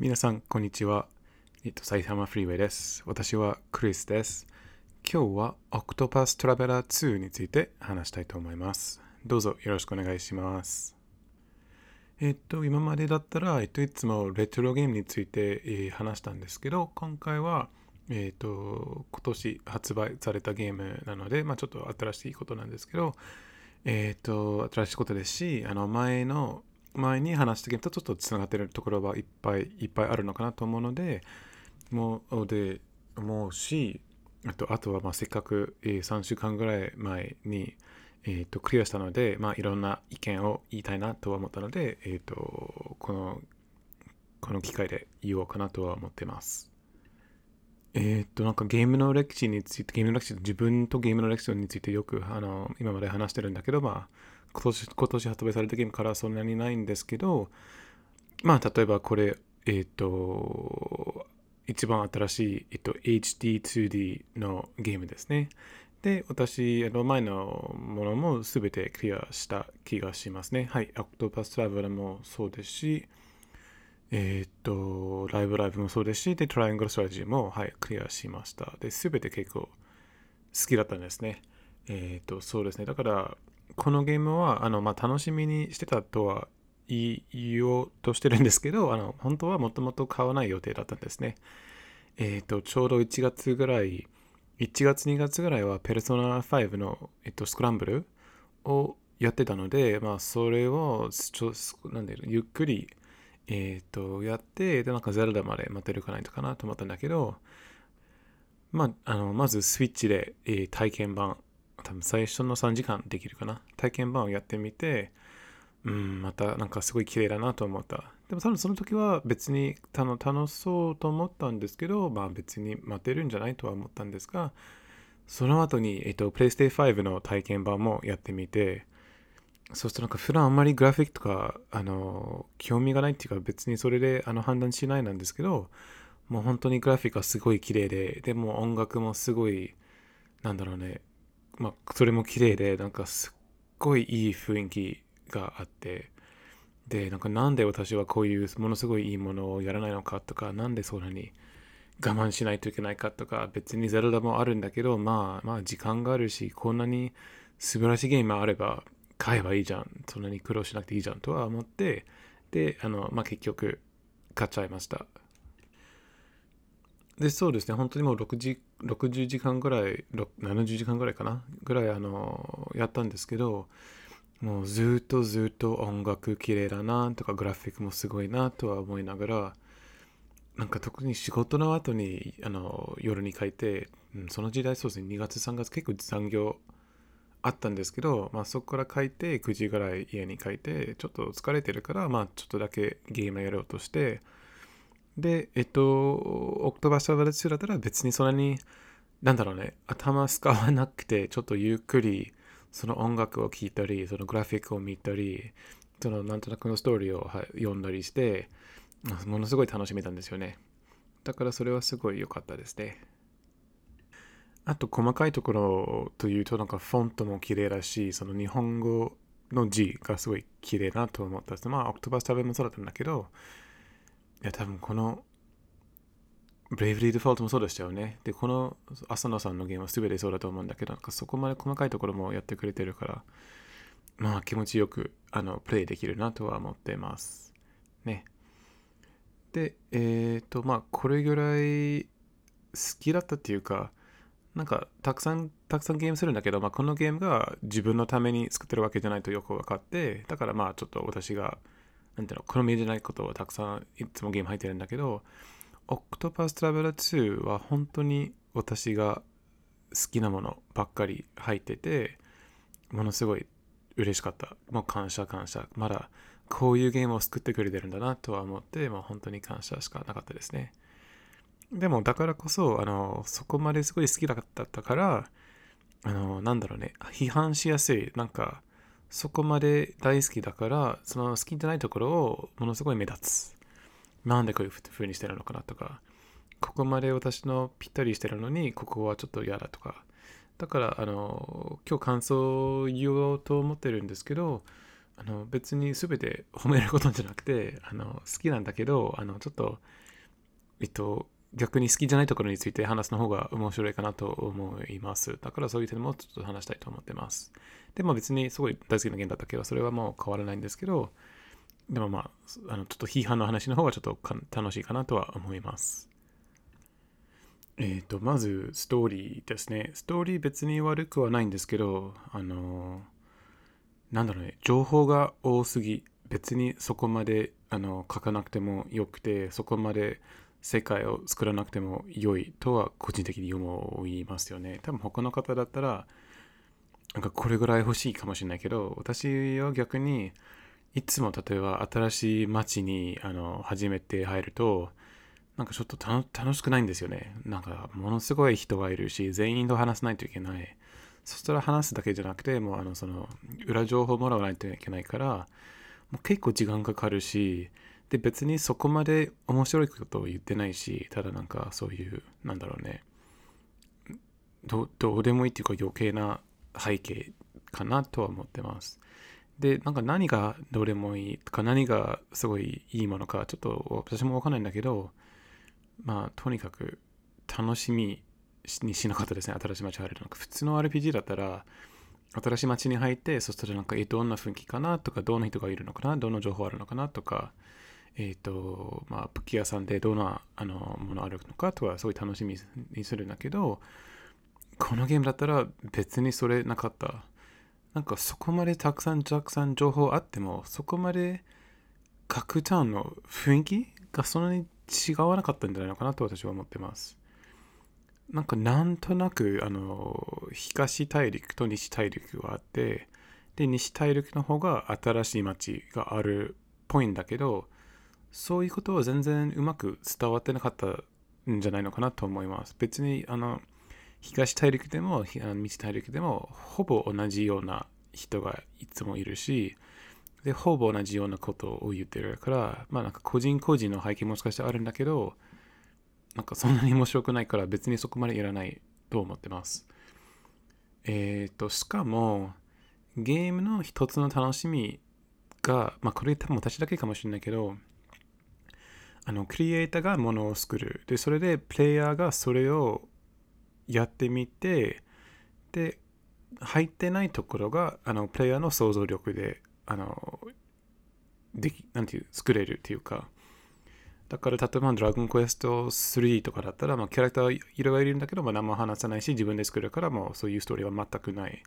皆さん、こんにちは。えっと、埼玉フリーウェイです。私はクリスです。今日は Octopus Traveler 2について話したいと思います。どうぞよろしくお願いします。えっと、今までだったら、えっと、いつもレトロゲームについて、えー、話したんですけど、今回は、えっと、今年発売されたゲームなので、まあ、ちょっと新しいことなんですけど、えっと、新しいことですし、あの、前の前に話したゲームとちょっとつながってるところはいっぱいいっぱいあるのかなと思うので、もう、で、もうし、あとあとはまあせっかく、えー、3週間ぐらい前に、えー、とクリアしたので、まあ、いろんな意見を言いたいなとは思ったので、えー、とこのこの機会で言おうかなとは思ってます。えっ、と、なんかゲームの歴史について、ゲームの歴史、自分とゲームの歴史についてよくあの今まで話してるんだけど、まあ、今年今年発売されたゲームからそんなにないんですけど、まあ、例えばこれ、えっ、ー、と、一番新しい、えっと、HD2D のゲームですね。で、私、あの前のものも全てクリアした気がしますね。はい、Octopus Traveler もそうですし、えっ、と、ライブライブもそうですし、で、トライアングルストラジーも、はい、クリアしました。で、全て結構好きだったんですね。えっ、と、そうですね。だから、このゲームはあの、まあ、楽しみにしてたとは言おうとしてるんですけど、あの本当はもともと買わない予定だったんですね。えっ、ー、と、ちょうど1月ぐらい、1月2月ぐらいはペルソナ5の、えっと、スクランブルをやってたので、まあ、それをちょなんでゆっくり、えっ、ー、とやって、で、なんかゼルダまで待てるかないとかなと思ったんだけど、まあ、あのまずスイッチで、えー、体験版多分最初の3時間できるかな。体験版をやってみて、うん、またなんかすごい綺麗だなと思った。でも多分その時は別に楽しそうと思ったんですけど、まあ別に待てるんじゃないとは思ったんですが、その後に、えっと、PlayStation 5の体験版もやってみて、そうするとなんか普段あんまりグラフィックとか、あの、興味がないっていうか別にそれであの判断しないなんですけど、もう本当にグラフィックがすごい綺麗で、でも音楽もすごい、なんだろうね、まあ、それも綺麗で、なんかすっごいいい雰囲気があって、で、なんかなんで私はこういうものすごいいいものをやらないのかとか、なんでそんなに我慢しないといけないかとか、別にゼロダもあるんだけど、まあ、まあ時間があるし、こんなに素晴らしいゲームあれば買えばいいじゃん。そんなに苦労しなくていいじゃんとは思って、で、あの、まあ結局買っちゃいました。で、そうですね、本当にもう6時60時間ぐらい、70時間ぐらいかな？ぐらい、あの、やったんですけど、もうずっとずっと音楽綺麗だなとか、グラフィックもすごいなとは思いながら、なんか特に仕事の後にあの夜に書いて、うん、その時代そうですね、2月3月結構残業あったんですけど、まあ、そこから書いて9時ぐらい家に書いて、ちょっと疲れてるから、まあ、ちょっとだけゲームやろうとして、で、えっと、オクトバーシャバル2だったら別にそんなに、なんだろうね、頭使わなくて、ちょっとゆっくり、その音楽を聴いたり、そのグラフィックを見たり、そのなんとなくのストーリーを読んだりして、ものすごい楽しめたんですよね。だからそれはすごい良かったですね。あと細かいところというとなんかフォントも綺麗だし、その日本語の字がすごい綺麗なと思ったです。まあ、オクトバスタブもそうだったんだけど、いや、多分この、ブレイブリーデフォルトもそうでしたよね。で、この浅野さんのゲームは全てそうだと思うんだけど、なんかそこまで細かいところもやってくれてるから、まあ気持ちよくあのプレイできるなとは思ってます。ね。で、えっ、ー、と、まあこれぐらい好きだったっていうか、なんかたくさんたくさんゲームするんだけど、まあ、このゲームが自分のために作ってるわけじゃないとよく分かってだからまあちょっと私がなんていうの、好みじゃないことをたくさんいつもゲーム入ってるんだけど、オクトパストラベラー2は本当に私が好きなものばっかり入ってて、ものすごい嬉しかった。もう感謝感謝。まだこういうゲームを作ってくれてるんだなとは思って、もう本当に感謝しかなかったですね。でもだからこそ、あの、そこまですごい好きだったから、あの、なんだろうね、批判しやすい。なんか、そこまで大好きだから、その好きじゃないところをものすごい目立つ。なんでこういう風にしてるのかなとか、ここまで私のぴったりしてるのに、ここはちょっと嫌だとか。だから、あの、今日感想を言おうと思ってるんですけど、あの別に全て褒めることじゃなくてあの好きなんだけどあのちょっとえっと逆に好きじゃないところについて話すの方が面白いかなと思います。だからそういう点もちょっと話したいと思ってます。でも別にすごい大好きなゲームだったけど、それはもう変わらないんですけど、でもまあ、あのちょっと批判の話の方がちょっと楽しいかなとは思います。えっ、ー、と、まずストーリーですね。ストーリー別に悪くはないんですけど、あの、なんだろうね、情報が多すぎ、別にそこまであの書かなくてもよくて、そこまで世界を作らなくても良いとは個人的に思いますよね。多分他の方だったら、なんかこれぐらい欲しいかもしれないけど、私は逆に、いつも例えば新しい街にあの初めて入ると、なんかちょっと楽しくないんですよね。なんかものすごい人がいるし、全員と話さないといけない。そしたら話すだけじゃなくて、もうあのその裏情報もらわないといけないから、もう結構時間かかるし、で別にそこまで面白いことを言ってないしただなんかそういうなんだろうね。どうでもいいっていうか余計な背景かなとは思ってます。でなんか何がどうでもいいとか何がすごいいいものかちょっと私もわかんないんだけどまあとにかく楽しみにしなかったですね。新しい街入るなんか普通の RPG だったら新しい街に入ってそしたらなんかえどんな雰囲気かなとかどんな人がいるのかなどんな情報あるのかなとかえっ、ー、と、まあ、武器屋さんでどんなあのものあるのかとか、そうい楽しみにするんだけど、このゲームだったら別にそれなかった。なんかそこまでたくさんたくさん情報あっても、そこまで各ターンの雰囲気がそんなに違わなかったんじゃないのかなと私は思ってます。なんかなんとなく、あの、東大陸と西大陸があって、で、西大陸の方が新しい街があるっぽいんだけど、そういうことは全然うまく伝わってなかったんじゃないのかなと思います。別にあの東大陸でも西大陸でもほぼ同じような人がいつもいるし、で、ほぼ同じようなことを言ってるから、まあなんか個人個人の背景もしかしてあるんだけど、なんかそんなに面白くないから別にそこまでいらないと思ってます。えっ、ー、と、しかも、ゲームの一つの楽しみが、まあこれ多分私だけかもしれないけど、あのクリエイターがものを作る。でそれでプレイヤーがそれをやってみてで入ってないところがあのプレイヤーの想像力であのできなんていう作れるっていうか。だから例えばドラゴンクエスト3とかだったら、まあ、キャラクターいろいろいるんだけど、まあ、何も話さないし自分で作るからもうそういうストーリーは全くない。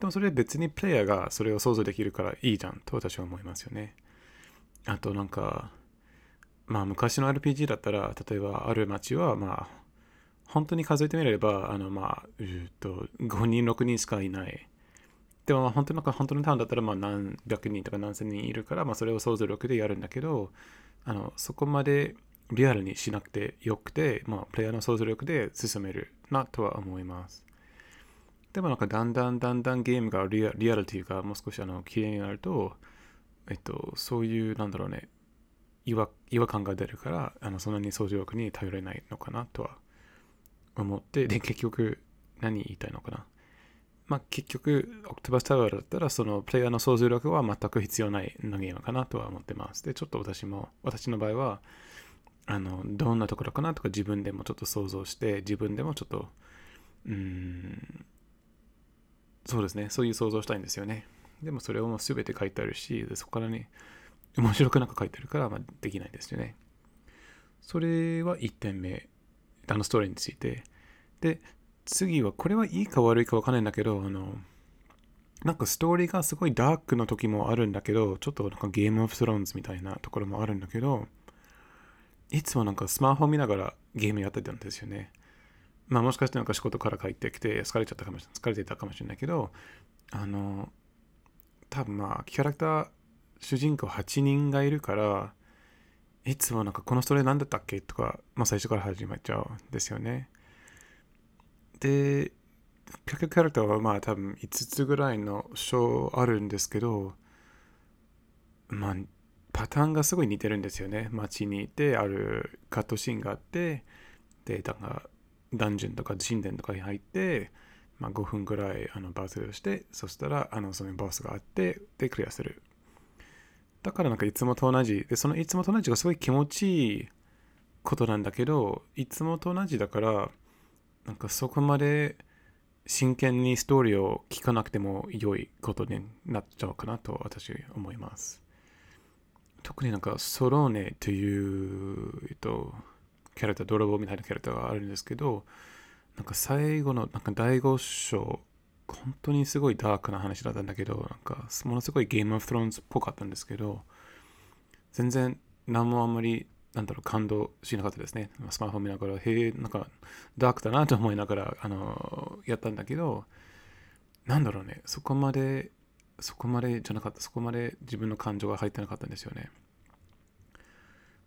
でもそれは別にプレイヤーがそれを想像できるからいいじゃんと私は思いますよね。あとなんかまあ昔の RPG だったら、例えばある町は、まあ、本当に数えてみれば、あの、まあ、えっと、5人、6人しかいない。でも、まあ、本当の、本当のターンだったら、まあ、何百人とか何千人いるから、まあ、それを想像力でやるんだけど、あの、そこまでリアルにしなくてよくて、まあ、プレイヤーの想像力で進めるなとは思います。でもなんかだんだんだんだんゲームがリアリアルというか、もう少しあの、綺麗になると、えっと、そういう、なんだろうね、違和違和感が出るからあのそんなに掃除力に頼れないのかなとは思ってで結局何言いたいのかな。まあ結局オクトバスタワーだったらそのプレイヤーの想像力は全く必要ないのゲームかなとは思ってます。でちょっと私も私の場合はあのどんなところかなとか自分でもちょっと想像して自分でもちょっとうんそうですねそういう想像したいんですよね。でもそれをもう全て書いてあるしでそこからね面白くなんか書いてるから、ま、できないですよね。それは1点目。あのストーリーについて。で、次は、これはいいか悪いかわかんないんだけど、あの、なんかストーリーがすごいダークの時もあるんだけど、ちょっとなんかゲームオブスローンズみたいなところもあるんだけど、いつもなんかスマホ見ながらゲームやってたんですよね。まあもしかしてなんか仕事から帰ってきて疲れちゃったかもしれない、疲れてたかもしれないけど、あの、多分まあキャラクター主人公8人がいるからいつもなんかこのストーリー何だったっけ？とか、まあ、最初から始まっちゃうんですよね。で、キャラクターはまあ多分5つぐらいの章あるんですけど、まあパターンがすごい似てるんですよね。街にいてあるカットシーンがあって、で、なんかダンジョンとか神殿とかに入って、まあ、5分ぐらいあのバトルして、そしたらあのそのボスがあって、でクリアする。だからなんかいつもと同じ。で、そのいつもと同じがすごい気持ちいいことなんだけど、いつもと同じだから、なんかそこまで真剣にストーリーを聞かなくても良いことになっちゃうかなと私は思います。特になんかソローネという、えっと、キャラクター、泥棒みたいなキャラクターがあるんですけど、なんか最後のなんか第5章、本当にすごいダークな話だったんだけど、なんかものすごいゲームオブスローンズっぽかったんですけど、全然何もあんまりなんだろう、感動しなかったですね。スマホ見ながら、へえ、なんか、ダークだなと思いながら、あの、やったんだけど、なんだろうね、そこまで、そこまでじゃなかった、そこまで自分の感情が入ってなかったんですよね。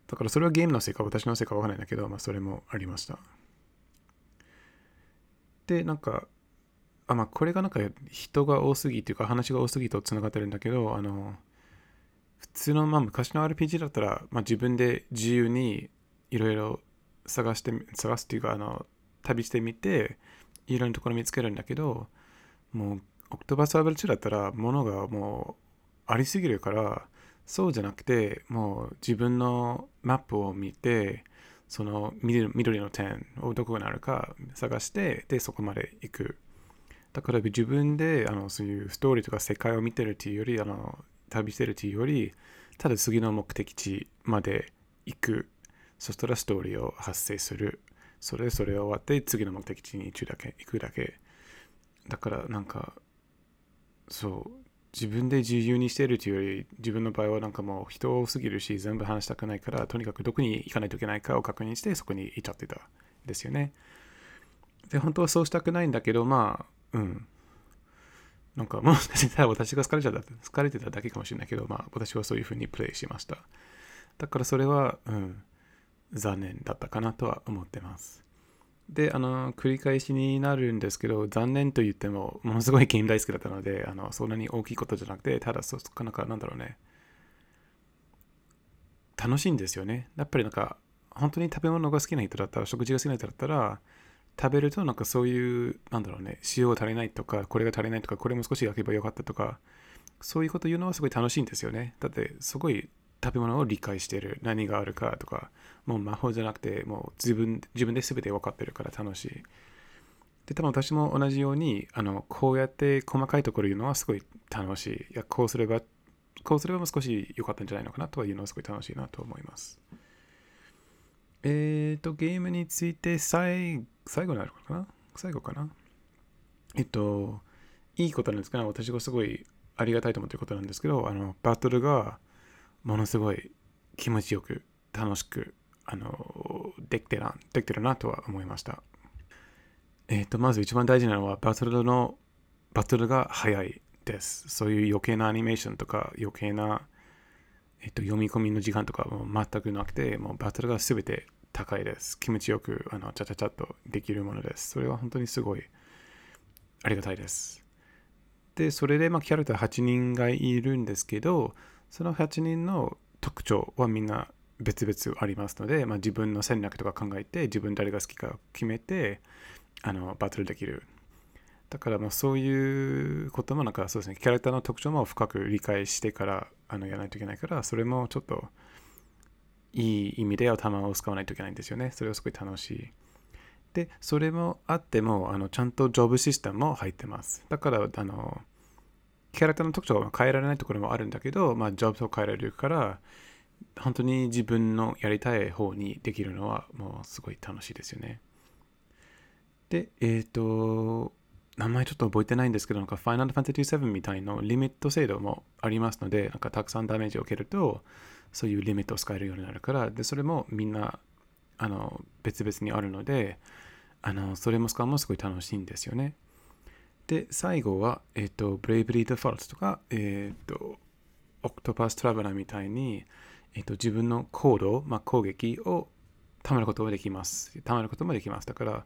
だからそれはゲームのせいか、私のせいかわからないんだけど、まあ、それもありました。で、なんか、あ、まあ、これがなんか人が多すぎっていうか、話が多すぎとつながってるんだけど、あの、普通の、まあ、昔の RPG だったら、まあ、自分で自由にいろいろ探して、探すっていうか、あの、旅してみて、いろんなところ見つけるんだけど、もう、オクトバーサーバル2だったら、ものがもうありすぎるから、そうじゃなくて、もう自分のマップを見て、その緑の点をどこにあるか探して、で、そこまで行く。だから自分であのそういうストーリーとか世界を見てるっていうより、あの旅してるというより、ただ次の目的地まで行く。そしたらストーリーを発生する。それそれ終わって次の目的地に行くだけ。行くだけ。だからなんか、そう、自分で自由にしているというより、自分の場合はなんかもう人多すぎるし、全部話したくないから、とにかくどこに行かないといけないかを確認して、そこに行っちゃってたですよね。で、本当はそうしたくないんだけど、まあ、うん。なんかもしかしたら私が疲れちゃった、疲れてただけかもしれないけど、まあ私はそういうふうにプレイしました。だからそれは、うん、残念だったかなとは思ってます。で、あの、繰り返しになるんですけど、残念と言っても、ものすごいゲーム大好きだったので、あの、そんなに大きいことじゃなくて、ただ、そかなんか、なんだろうね、楽しいんですよね。やっぱりなんか、本当に食べ物が好きな人だったら、食事が好きな人だったら、食べるとなんかそういう、なんだろうね、塩が足りないとか、これが足りないとか、これも少し焼けばよかったとか、そういうこと言うのはすごい楽しいんですよね。だって、すごい食べ物を理解してる。何があるかとか、もう魔法じゃなくて、もう自分自分で全て分かってるから楽しい。で、多分私も同じように、あの、こうやって細かいところ言うのはすごい楽しい。いや、こうすれば、こうすればもう少し良かったんじゃないのかなとはいうのはすごい楽しいなと思います。えっ、ー、と、ゲームについて最最後になるかな？最後かな？えっと、いいことなんですけど、私がすごいありがたいと思ってることなんですけど、あの、バトルがものすごい気持ちよく、楽しく、あの、できてるな、できてるなとは思いました。えっ、と、まず一番大事なのは、バトルの、バトルが早いです。そういう余計なアニメーションとか、余計な、えっと、読み込みの時間とかも全くなくて、もうバトルが全て高いです。気持ちよく、あの、ちゃちゃちゃっとできるものです。それは本当にすごいありがたいです。で、それで、まあ、キャラクター8人がいるんですけど、その8人の特徴はみんな別々ありますので、まあ、自分の戦略とか考えて、自分誰が好きか決めて、あの、バトルできる。だから、まあ、そういうことも、なんかそうですね、キャラクターの特徴も深く理解してからあのやらないといけないから、それもちょっと、いい意味で頭を使わないといけないんですよね。それはすごい楽しい。で、それもあっても、あのちゃんとジョブシステムも入ってます。だから、あの、キャラクターの特徴は変えられないところもあるんだけど、まあ、ジョブを変えられるから、本当に自分のやりたい方にできるのは、もうすごい楽しいですよね。で、えっ、ー、と、名前ちょっと覚えてないんですけど、なんか Final Fantasy VII みたいなリミット制度もありますので、なんかたくさんダメージを受けると、そういうリミットを使えるようになるから、で、それもみんな、あの、別々にあるので、あの、それも使うのもすごい楽しいんですよね。で、最後は、えっ、ー、と、Bravely Default とか、えっ、ー、と、Octopus Traveler みたいに、えっ、ー、と、自分の行動、まあ、攻撃を貯めることもできます。貯めることもできます。だから、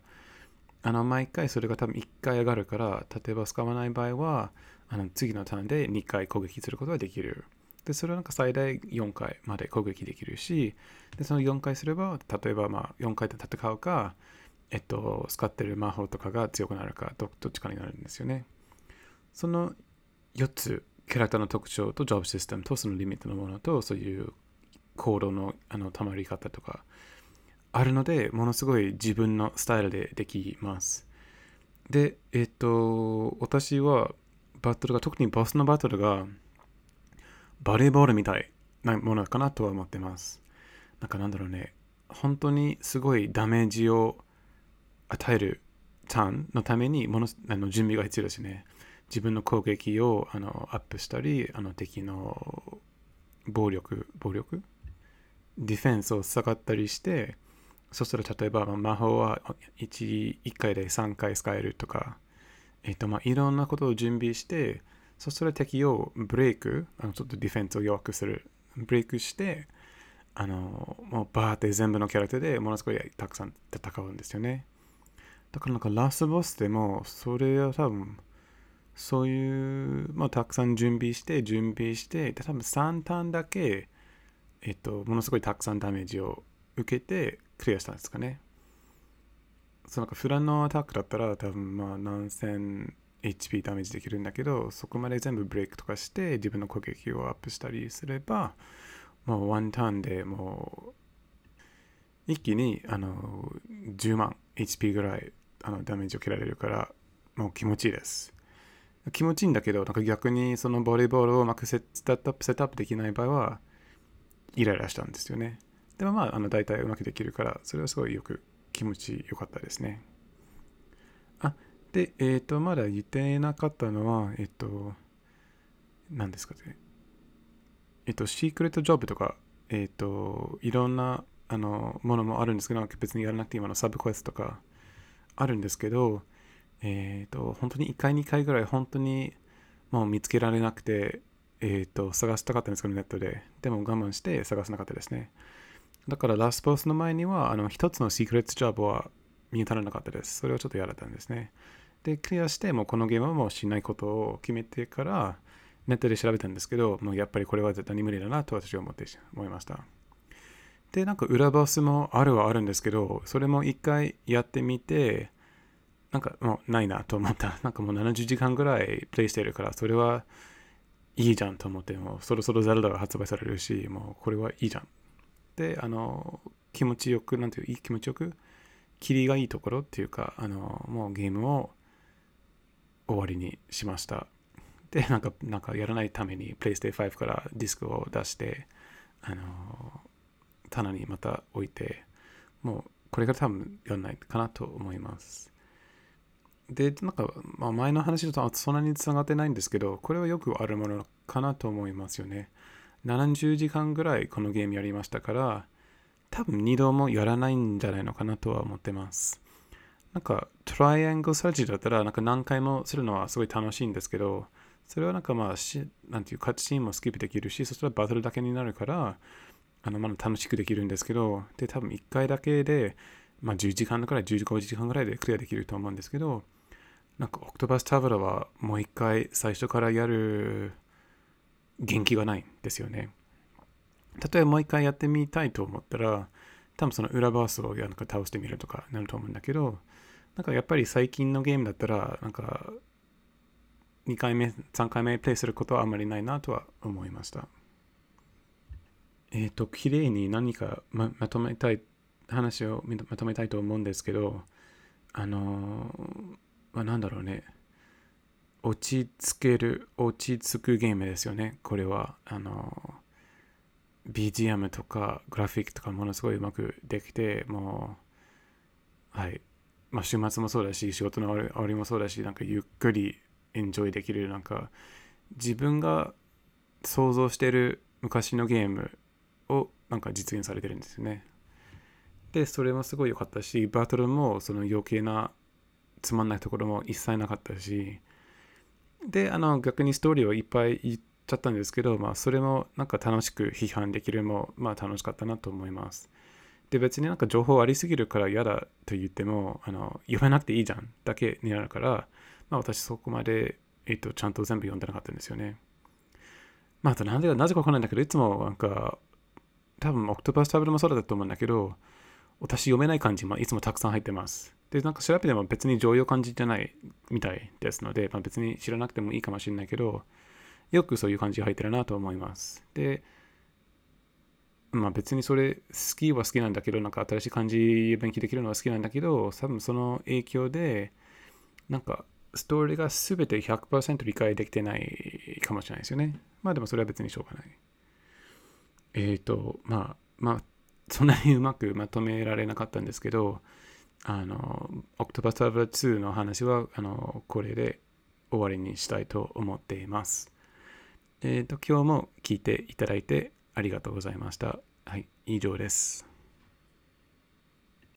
あの、毎回それが多分1回上がるから、例えば使わない場合は、あの次のターンで2回攻撃することができる。で、それはなんか最大4回まで攻撃できるし、で、その4回すれば、例えばまあ4回で戦うか、えっと、使ってる魔法とかが強くなるかど、っちかになるんですよね。その4つキャラクターの特徴とジョブシステムとそのリミットのものとそういう行動のあのたまり方とかあるのでものすごい自分のスタイルでできます。でえっと私はバトルが特にボスのバトルがバレーボールみたいなものかなとは思ってます。なんかなんだろうね。本当にすごいダメージを与えるターンのためにものあの準備が必要ですね。自分の攻撃をあのアップしたりあの敵の暴力暴力？ディフェンスを下がったりしてそしたら例えば、まあ、魔法は 1, 1回で3回使えるとか、えっとまあ、いろんなことを準備してそしたら敵をブレイクあのちょっとディフェンスを弱くする。ブレイクしてあのもうバーって全部のキャラクターでものすごいたくさん戦うんですよね。だからなんかラスボスでもそれは多分そういう、まあ、たくさん準備して準備して多分3ターンだけえっとものすごいたくさんダメージを受けてクリアしたんですかね。そうなんか普段のアタックだったら多分まあ何千 HP ダメージできるんだけどそこまで全部ブレイクとかして自分の攻撃をアップしたりすればもうワンターンでもう一気にあの10万 HP ぐらいあのダメージを受けられるからもう気持ちいいです。気持ちいいんだけどなんか逆にそのボレーボールをうまくセットアップセットアップできない場合はイライラしたんですよね。でもまああの大体うまくできるからそれはすごいよく気持ちよかったですねあでえっ、ー、とまだ言ってなかったのはえっ、ー、と何ですかねえっと、シークレットジョブとか、えっと、いろんなあのものもあるんですけど、別にやらなくて今のサブクエストとかあるんですけど、えっと、本当に1回、2回ぐらい本当にもう見つけられなくて、えっと、探したかったんですけど、ネットで。でも我慢して探せなかったですね。だからラストポスの前には、あの、一つのシークレットジョブは見当たらなかったです。それをちょっとやられたんですね。で、クリアして、もうこのゲームはもうしないことを決めてから、ネットで調べたんですけど、もうやっぱりこれは絶対に無理だなと私は思って思いました。で、なんか裏ボスもあるはあるんですけど、それも一回やってみて、なんかもうないなと思った。なんかもう70時間ぐらいプレイしてるから、それはいいじゃんと思って、もうそろそろザルダが発売されるし、もうこれはいいじゃん。で、あの、気持ちよく、なんていう、いい気持ちよく、キリがいいところっていうか、あの、もうゲームを終わりにしました。で、なんか、なんかやらないために、プレイステ5からディスクを出して、あの棚にまた置いて、もう、これから多分やらないかなと思います。で、なんか、まあ、前の話だとそんなにつながってないんですけど、これはよくあるものかなと思いますよね。70時間ぐらいこのゲームやりましたから、多分2度もやらないんじゃないのかなとは思ってます。なんか、トライアングルサージだったら、なんか何回もするのはすごい楽しいんですけど、それはなんかまあし、なんていうカッチシーンもスキップできるし、そしたらバトルだけになるから、あのまだ楽しくできるんですけど、で、多分1回だけで、まあ10時間くらい、15時間ぐらいでクリアできると思うんですけど、なんかオクトバスタブラはもう1回最初からやる元気がないんですよね。例えばもう1回やってみたいと思ったら、多分その裏バースをなんか倒してみるとかなると思うんだけど、なんかやっぱり最近のゲームだったら、なんか2回目、3回目プレイすることはあまりないなとは思いました。えっ、ー、と、綺麗に何かままとめたい、話をまとめたいと思うんですけど、あのまあ、なんだろうね。落ち着ける、落ち着くゲームですよね。これは、あの BGM とかグラフィックとかものすごいうまくできて、もう、はい。まあ、週末もそうだし、仕事の終わりもそうだし、なんかゆっくりエンジョイできるなんか自分が想像してる昔のゲームをなんか実現されてるんですよねでそれもすごい良かったしバトルもその余計なつまんないところも一切なかったしであの逆にストーリーをいっぱい言っちゃったんですけどまあそれもなんか楽しく批判できるもまあ楽しかったなと思いますで別になんか情報ありすぎるから嫌だと言ってもあの読めなくていいじゃんだけになるからまあ私そこまで、えっと、ちゃんと全部読んでなかったんですよね。まあ、あとなんでなぜかわかんないんだけど、いつもなんか、多分、オクトパスタブルもそうだと思うんだけど、私読めない漢字もいつもたくさん入ってます。で、なんか調べても別に常用漢字じゃないみたいですので、まあ、別に知らなくてもいいかもしれないけど、よくそういう感じが入ってるなと思います。で、まあ別にそれ好きは好きなんだけど、なんか新しい漢字勉強できるのは好きなんだけど、多分その影響で、なんかストーリーが全て100%理解できてないかもしれないですよね。まあでもそれは別にしょうがない。えっ、ー、と、まあ、まあ、そんなにうまくまとめられなかったんですけど、あの、Octopus Traveler 2の話は、あの、これで終わりにしたいと思っています。えっ、ー、と、今日も聞いていただいてありがとうございました。はい、以上です。